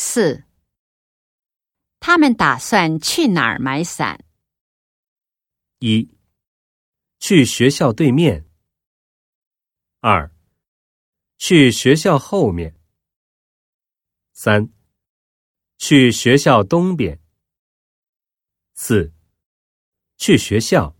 四。他们打算去哪儿买伞？一。去学校对面。二。去学校后面。三。去学校东边。四。去学校。